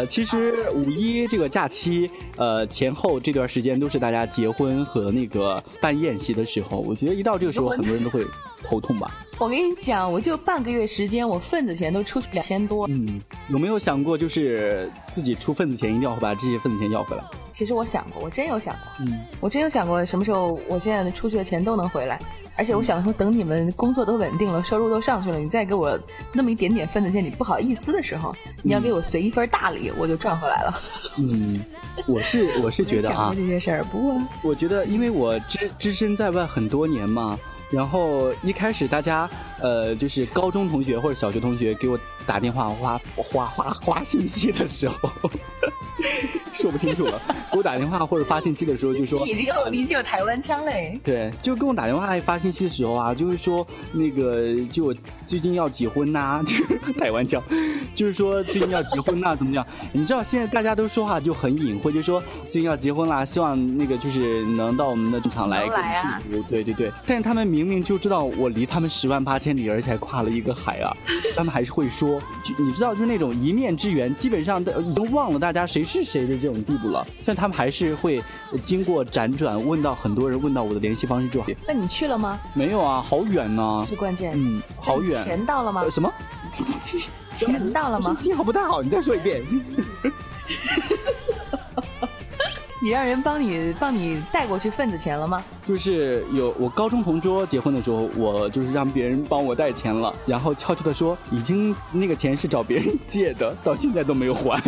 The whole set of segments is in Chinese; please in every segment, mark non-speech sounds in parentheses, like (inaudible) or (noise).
呃，其实五一这个假期，呃，前后这段时间都是大家结婚和那个办宴席的时候。我觉得一到这个时候，很多人都会头痛吧。我跟你讲，我就半个月时间，我份子钱都出去两千多。嗯，有没有想过，就是自己出份子钱，一定要把这些份子钱要回来？其实我想过，我真有想过。嗯，我真有想过，什么时候我现在出去的钱都能回来。而且我想说，等你们工作都稳定了，收入都上去了，你再给我那么一点点份子钱，你不好意思的时候，你要给我随一份大礼，我就赚回来了。嗯，我是我是觉得啊，这些事儿。不过我觉得，因为我只只身在外很多年嘛。然后一开始大家，呃，就是高中同学或者小学同学给我打电话发发发发信息的时候。(laughs) 说不清楚了，给我打电话或者发信息的时候就说，已经有已经有台湾腔嘞。对，就跟我打电话发信息的时候啊，就是说那个就我最近要结婚呐，(laughs) 台湾腔，就是说最近要结婚呐，怎么样？你知道现在大家都说话就很隐晦，就说最近要结婚啦，希望那个就是能到我们的主场来。来啊！对对对，但是他们明明就知道我离他们十万八千里，而且还跨了一个海啊，他们还是会说，就你知道就是那种一面之缘，基本上都已经忘了大家谁是谁的这。种地步了，但他们还是会经过辗转问到很多人，问到我的联系方式之后，那你去了吗？没有啊，好远呢。是关键。嗯，好远。钱到了吗？什么？钱到了吗？信号不太好，你再说一遍。(laughs) 你让人帮你帮你带过去份子钱了吗？就是有我高中同桌结婚的时候，我就是让别人帮我带钱了，然后悄悄的说，已经那个钱是找别人借的，到现在都没有还。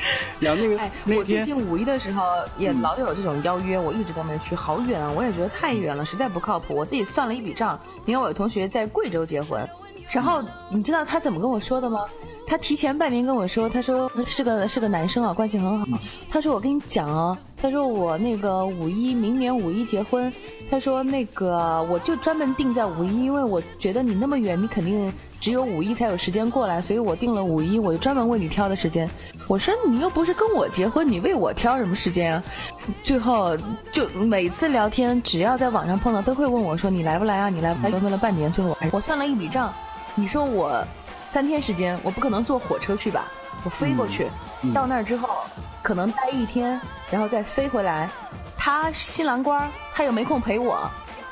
(laughs) 然后那个那天，我最近五一的时候也老有这种邀约，我一直都没去，好远啊！我也觉得太远了，实在不靠谱。我自己算了一笔账，你看我有同学在贵州结婚，然后你知道他怎么跟我说的吗？他提前半年跟我说，他说是个是个男生啊，关系很好。他说我跟你讲哦，他说我那个五一明年五一结婚，他说那个我就专门定在五一，因为我觉得你那么远，你肯定只有五一才有时间过来，所以我定了五一，我就专门为你挑的时间。我说你又不是跟我结婚，你为我挑什么时间啊？最后就每次聊天，只要在网上碰到，都会问我说你来不来啊？你来不来？问了半年，最后我算了一笔账，你说我。三天时间，我不可能坐火车去吧？我飞过去，到那儿之后，可能待一天，然后再飞回来。他新郎官，他又没空陪我。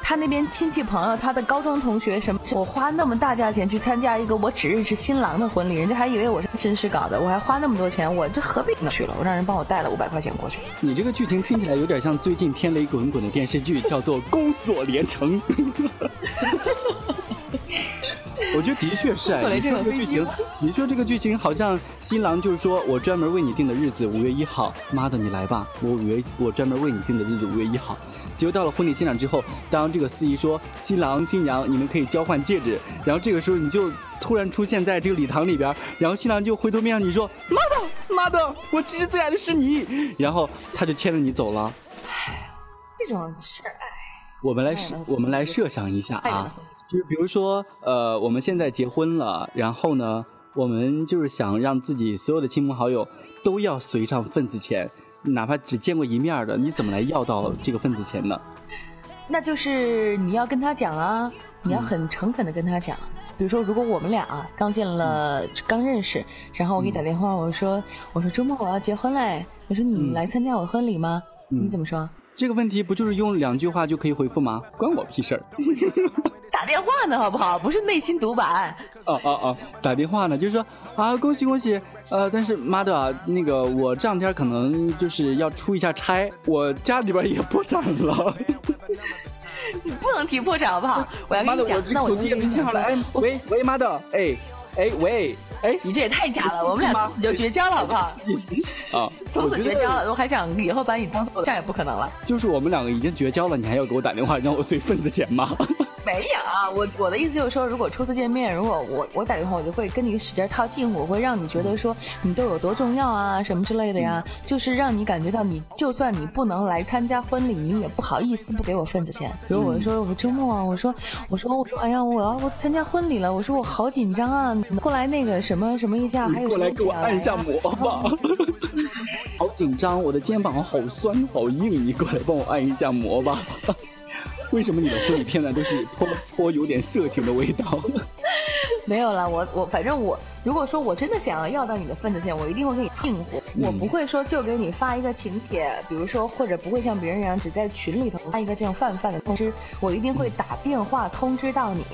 他那边亲戚朋友，他的高中同学什么，我花那么大价钱去参加一个我只认识新郎的婚礼，人家还以为我是亲师搞的，我还花那么多钱，我这何必呢？去了，我让人帮我带了五百块钱过去。你这个剧情听起来有点像最近天雷滚滚的电视剧，叫做《宫锁连城》。(laughs) (laughs) 我觉得的确是哎，你说这个剧情，你说这个剧情好像新郎就是说我专门为你定的日子五月一号，妈的你来吧，我五月我专门为你定的日子五月一号。结果到了婚礼现场之后，当这个司仪说新郎新娘你们可以交换戒指，然后这个时候你就突然出现在这个礼堂里边，然后新郎就回头面向你说妈的妈的，我其实最爱的是你，然后他就牵着你走了。哎，(laughs) 这种事儿哎，我们来设我们来设想一下啊。就是比如说，呃，我们现在结婚了，然后呢，我们就是想让自己所有的亲朋好友都要随上份子钱，哪怕只见过一面的，你怎么来要到这个份子钱呢？那就是你要跟他讲啊，你要很诚恳的跟他讲。比如说，如果我们俩刚见了、刚认识，然后我给你打电话，我说，我说周末我要结婚嘞，我说你来参加我婚礼吗？你怎么说？这个问题不就是用两句话就可以回复吗？关我屁事儿。(laughs) 打电话呢，好不好？不是内心独白。哦哦哦，打电话呢，就是说啊，恭喜恭喜。呃，但是妈的，啊那个我这两天可能就是要出一下差，我家里边也破产了。(laughs) 你不能提破产好不好？我要跟你讲，那我手机也没信号了。哎，喂喂，妈的，哎哎喂，哎，你这也太假了，我们俩从此就绝交了，好不好？啊，从此绝交了，我还想以后把你当做这样也不可能了。就是我们两个已经绝交了，你还要给我打电话让我随份子钱吗？没有啊，我我的意思就是说，如果初次见面，如果我我打电话，我就会跟你使劲套近乎，我会让你觉得说你对我多重要啊，什么之类的呀，就是让你感觉到你就算你不能来参加婚礼，你也不好意思不给我份子钱。比如我说我周末啊，我说我说我说哎呀，我要我参加婚礼了，我说我好紧张啊，过来那个什么什么一下，还有过来给我按一下摩吧，(laughs) 好紧张，我的肩膀好酸好硬，你过来帮我按一下摩吧。为什么你的婚礼片段都是颇颇有点色情的味道？(laughs) 没有了，我我反正我如果说我真的想要要到你的份子钱，我一定会给你应付，我不会说就给你发一个请帖，比如说或者不会像别人一样只在群里头发一个这样泛泛的通知，我一定会打电话通知到你，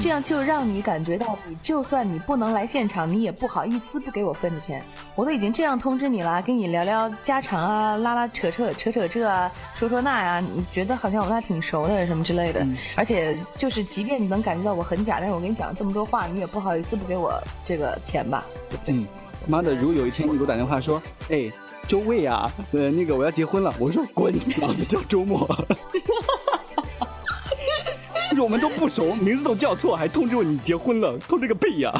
这样就让你感觉到，你就算你不能来现场，你也不好意思不给我份子钱，我都已经这样通知你了，跟你聊聊家常啊，拉拉扯扯扯扯这啊，说说那呀，你觉得好像我们俩挺熟的什么之类的，而且就是即便你能感觉到我很假，但是我跟你讲了这么多话，你也不好意思不给我这个钱吧？对？嗯，妈的，如果有一天你给我打电话说，哎，周卫啊，呃，那个我要结婚了，我说滚，老子叫周末。就是我们都不熟，名字都叫错，还通知我你结婚了，通知个屁呀！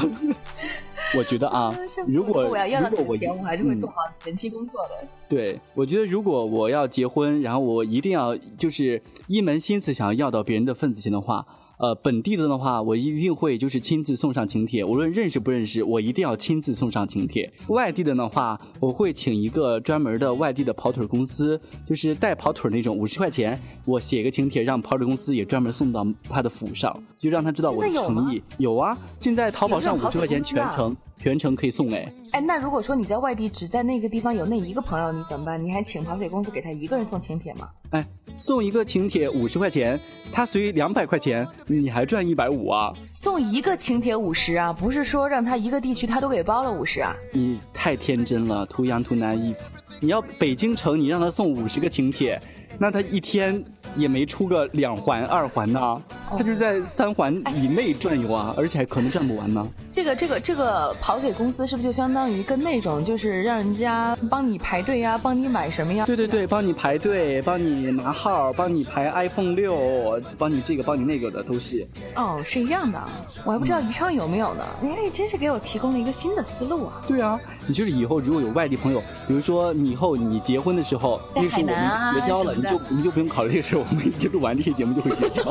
我觉得啊，如果我要要到钱，我还是会做好前期工作的。对，我觉得如果我要结婚，然后我一定要就是一门心思想要要到别人的份子钱的话。呃，本地的的话，我一定会就是亲自送上请帖，无论认识不认识，我一定要亲自送上请帖。外地的的话，我会请一个专门的外地的跑腿公司，就是带跑腿那种，五十块钱，我写个请帖，让跑腿公司也专门送到他的府上，就让他知道我的诚意。有啊，现在淘宝上五十块钱全程全程可以送哎。哎，那如果说你在外地只在那个地方有那一个朋友，你怎么办？你还请跑腿公司给他一个人送请帖吗？哎。送一个请帖五十块钱，他随两百块钱，你还赚一百五啊？送一个请帖五十啊，不是说让他一个地区他都给包了五十啊？你太天真了，too young too naive。你要北京城，你让他送五十个请帖。那他一天也没出个两环二环呢，他就是在三环以内转悠啊，而且还可能转不完呢。这个这个这个跑腿公司是不是就相当于跟那种就是让人家帮你排队呀，帮你买什么呀？对对对，帮你排队，帮你拿号，帮你排 iPhone 六，帮你这个帮你那个的都是。哦，是一样的，我还不知道宜昌有没有呢。哎，真是给我提供了一个新的思路啊。对啊，你就是以后如果有外地朋友，比如说你以后你结婚的时候，那时候我们绝交了，你就你就不用考虑这个事，我们一接录完这期节目就会绝交。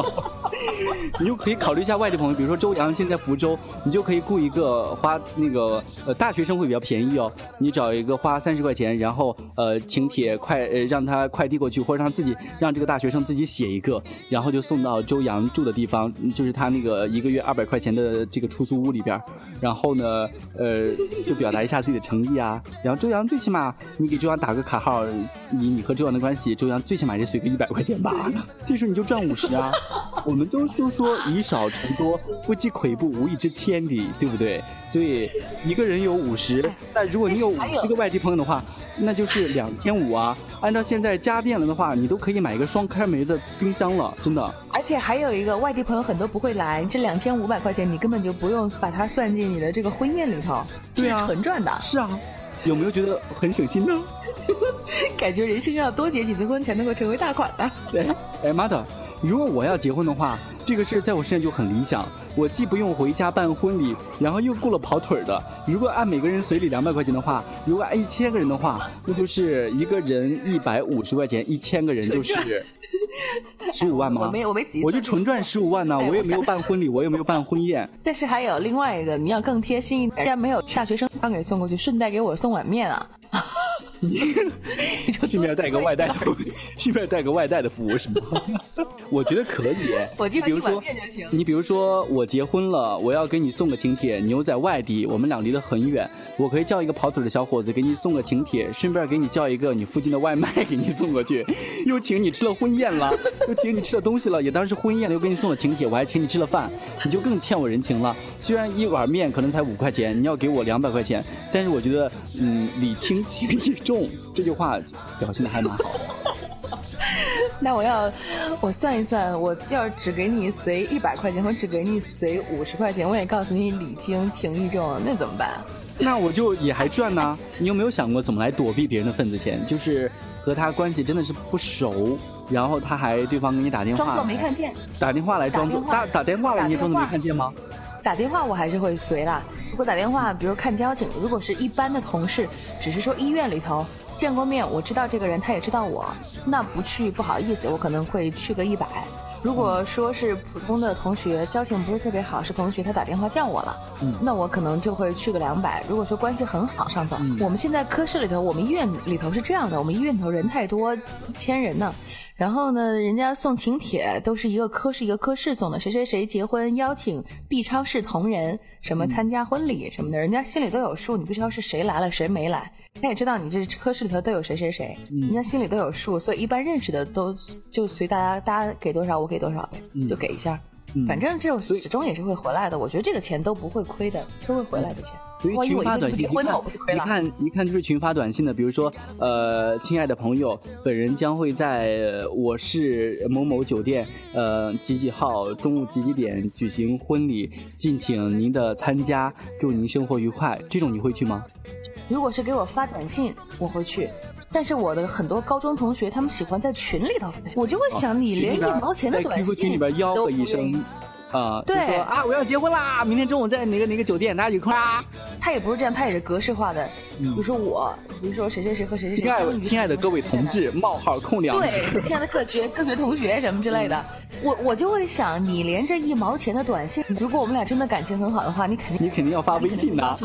你就可以考虑一下外地朋友，比如说周洋现在福州，你就可以雇一个花那个呃大学生会比较便宜哦，你找一个花三十块钱，然后呃请帖快呃让他快递过去，或者让自己让这个大学生自己写一个，然后就送到周洋住的地方，就是他那个一个月二百块钱的这个出租屋里边，然后呢呃就表达一下自己的诚意啊，然后周洋最起码你给周洋打个卡号，以你和周洋的关系，周洋最起码也随个一百块钱吧，(laughs) 这时候你就赚五十啊，我们都说说。以少成多，不积跬步，无以至千里，对不对？所以一个人有五十，但如果你有五十个外地朋友的话，那就是两千五啊。按照现在家电了的话，你都可以买一个双开门的冰箱了，真的。而且还有一个外地朋友很多不会来，这两千五百块钱你根本就不用把它算进你的这个婚宴里头，对啊，纯赚的。是啊，有没有觉得很省心呢？(laughs) 感觉人生要多结几次婚才能够成为大款呢？对，哎妈的，如果我要结婚的话。这个事在我身上就很理想，我既不用回家办婚礼，然后又雇了跑腿的。如果按每个人随礼两百块钱的话，如果按一千个人的话，那就是一个人一百五十块钱，一千个人就是十五万吗？(laughs) 我没我没急，我就纯赚十五万呢，(laughs) 我也没有办婚礼，我也没有办婚宴。但是还有另外一个，你要更贴心一点，人家没有大学生刚给送过去，顺带给我送碗面啊。(laughs) 顺便带个外带，顺便带个外带的服务是吗？(laughs) 我觉得可以。我比如说，你比如说我结婚了，我要给你送个请帖，你又在外地，我们俩离得很远，我可以叫一个跑腿的小伙子给你送个请帖，顺便给你叫一个你附近的外卖给你送过去，(laughs) 又请你吃了婚宴了，又请你吃了东西了，也当是婚宴了，又给你送了请帖，我还请你吃了饭，你就更欠我人情了。虽然一碗面可能才五块钱，你要给我两百块钱，但是我觉得，嗯，礼轻情意重。这句话表现的还蛮好的。(laughs) 那我要我算一算，我要只给你随一百块钱，我只给你随五十块钱，我也告诉你礼轻情意重，那怎么办？(laughs) 那我就也还赚呢。你有没有想过怎么来躲避别人的份子钱？就是和他关系真的是不熟，然后他还对方给你打电话，装作没看见，打电话来装作打打电话来，你也装作没看见吗？打电话我还是会随啦。如果打电话，比如看交情，如果是一般的同事，只是说医院里头。见过面，我知道这个人，他也知道我，那不去不好意思，我可能会去个一百。如果说是普通的同学，交情不是特别好，是同学，他打电话叫我了，那我可能就会去个两百。如果说关系很好，上总，我们现在科室里头，我们医院里头是这样的，我们医院里头人太多，一千人呢。然后呢，人家送请帖都是一个科室一个科室送的，谁谁谁结婚邀请 B 超市同仁什么参加婚礼什么的，人家心里都有数，你不知道是谁来了谁没来，他也知道你这科室里头都有谁谁谁，人家心里都有数，所以一般认识的都就随大家大家给多少我给多少呗，就给一下。反正这种始终也是会回来的，我觉得这个钱都不会亏的，都会回来的钱。所以群发短信，一看一看就是群发短信的，比如说，呃，亲爱的朋友，本人将会在我市某某酒店，呃，几几号中午几几点举行婚礼，敬请您的参加，祝您生活愉快。这种你会去吗？如果是给我发短信，我会去。但是我的很多高中同学，他们喜欢在群里头，我就会想，你连一毛钱的短信群里边吆喝一声，啊，对，说啊，我要结婚啦，明天中午在哪个哪个酒店，大家一块啊。他也不是这样，他也是格式化的，比如说我，比如说谁谁谁和谁谁。亲爱亲爱的各位同志，冒号空两。对，亲爱的各学各学同学什么之类的，我我就会想，你连这一毛钱的短信，如果我们俩真的感情很好的话，你肯定你肯定要发微信的。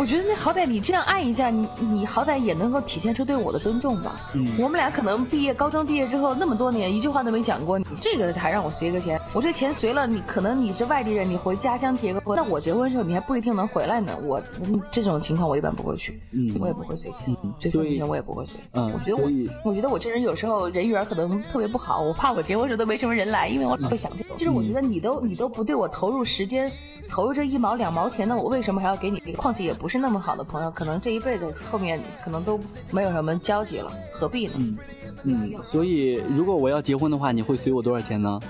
我觉得那好歹你这样按一下，你你好歹也能够体现出对我的尊重吧。嗯，我们俩可能毕业高中毕业之后那么多年，一句话都没讲过，你这个还让我随个钱，我这钱随了你，可能你是外地人，你回家乡结个婚，那我结婚的时候你还不一定能回来呢。我这种情况我一般不会去，嗯，我也不会随钱，这份钱我也不会随。嗯，我觉得我我觉得我这人有时候人缘可能特别不好，我怕我结婚时候都没什么人来，因为我会想这个。就是我觉得你都你都不对我投入时间，投入这一毛两毛钱，那我为什么还要给你？况且也不是那么好的朋友，可能这一辈子后面可能都没有什么交集了，何必呢？嗯嗯，所以如果我要结婚的话，你会随我多少钱呢？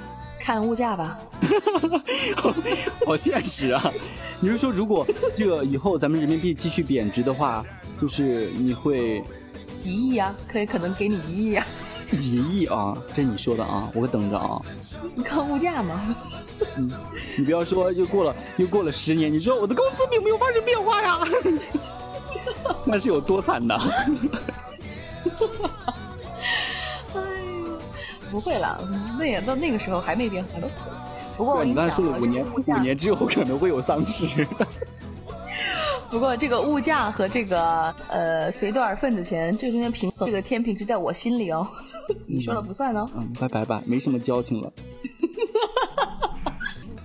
看物价吧。(laughs) 好现实啊！你是说如果这个以后咱们人民币继续贬值的话，就是你会一亿啊？可以可能给你一亿啊？一亿啊？这你说的啊？我等着啊！(laughs) 你看物价嘛。嗯，你不要说又过了又过了十年，你说我的工资并没有发生变化呀，(laughs) 那是有多惨的？不会了，那也到那个时候还没变化，都死了。不过我你刚才说了五年，五年之后可能会有丧尸。(laughs) 不过这个物价和这个呃随多少份子钱这中间平衡，这个天平是在我心里哦。(laughs) 你说了不算哦。嗯，拜拜吧，没什么交情了。(laughs)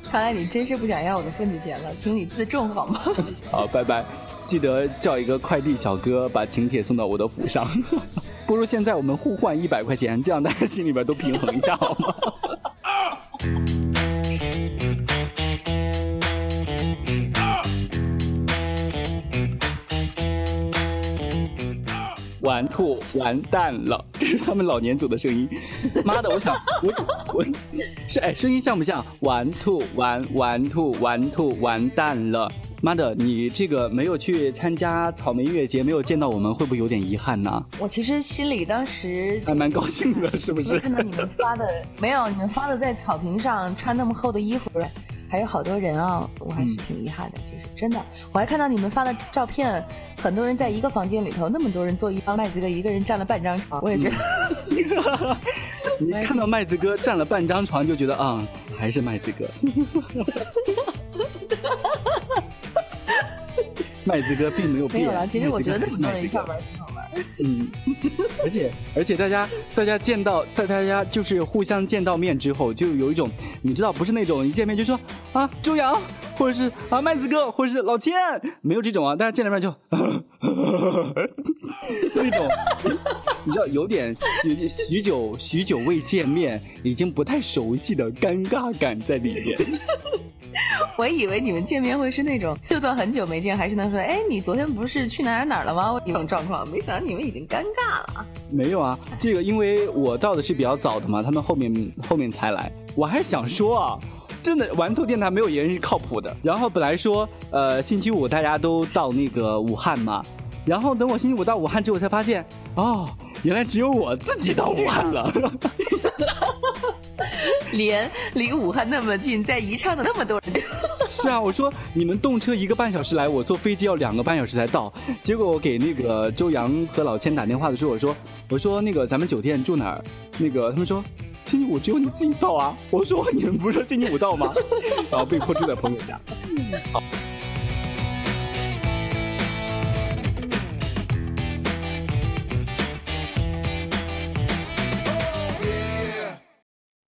看来你真是不想要我的份子钱了，请你自重好吗？好，拜拜，记得叫一个快递小哥把请帖送到我的府上。不如现在我们互换一百块钱，这样大家心里边都平衡一下好吗？完兔完蛋了，这是他们老年组的声音。妈的，我想我我是哎，声音像不像？完兔完完兔完兔完蛋了。妈的，你这个没有去参加草莓音乐节，没有见到我们，会不会有点遗憾呢？我其实心里当时还蛮高兴的，是不是？看到你们发的，没有你们发的在草坪上穿那么厚的衣服。还有好多人啊，我还是挺遗憾的。其实真的，我还看到你们发的照片，很多人在一个房间里头，那么多人坐一帮麦子哥一个人占了半张床，我也觉得。(laughs) 你看到麦子哥占了半张床，就觉得啊，还是麦子哥。(laughs) 麦子哥并没有变。没有了，其实我觉得那么多人一块玩挺好玩。嗯，而且而且大家大家见到大大家就是互相见到面之后，就有一种你知道，不是那种一见面就说啊周洋，或者是啊麦子哥，或者是老千，没有这种啊，大家见了面就，(laughs) 就一种你知道有点有许久许久未见面，已经不太熟悉的尴尬感在里面。(laughs) 我以为你们见面会是那种，就算很久没见，还是能说，哎，你昨天不是去哪儿哪了吗？这种状况，没想到你们已经尴尬了。没有啊，这个因为我到的是比较早的嘛，他们后面后面才来。我还想说啊，真的玩兔电台没有一人是靠谱的。然后本来说，呃，星期五大家都到那个武汉嘛，然后等我星期五到武汉之后，才发现，哦，原来只有我自己到武汉了。(laughs) (laughs) 连离武汉那么近，在宜昌的那么多人，(laughs) 是啊，我说你们动车一个半小时来，我坐飞机要两个半小时才到。结果我给那个周洋和老千打电话的时候，我说我说那个咱们酒店住哪儿？那个他们说星期五只有你自己到啊。我说 (laughs) 你们不是说星期五到吗？然后被迫住在朋友家。好。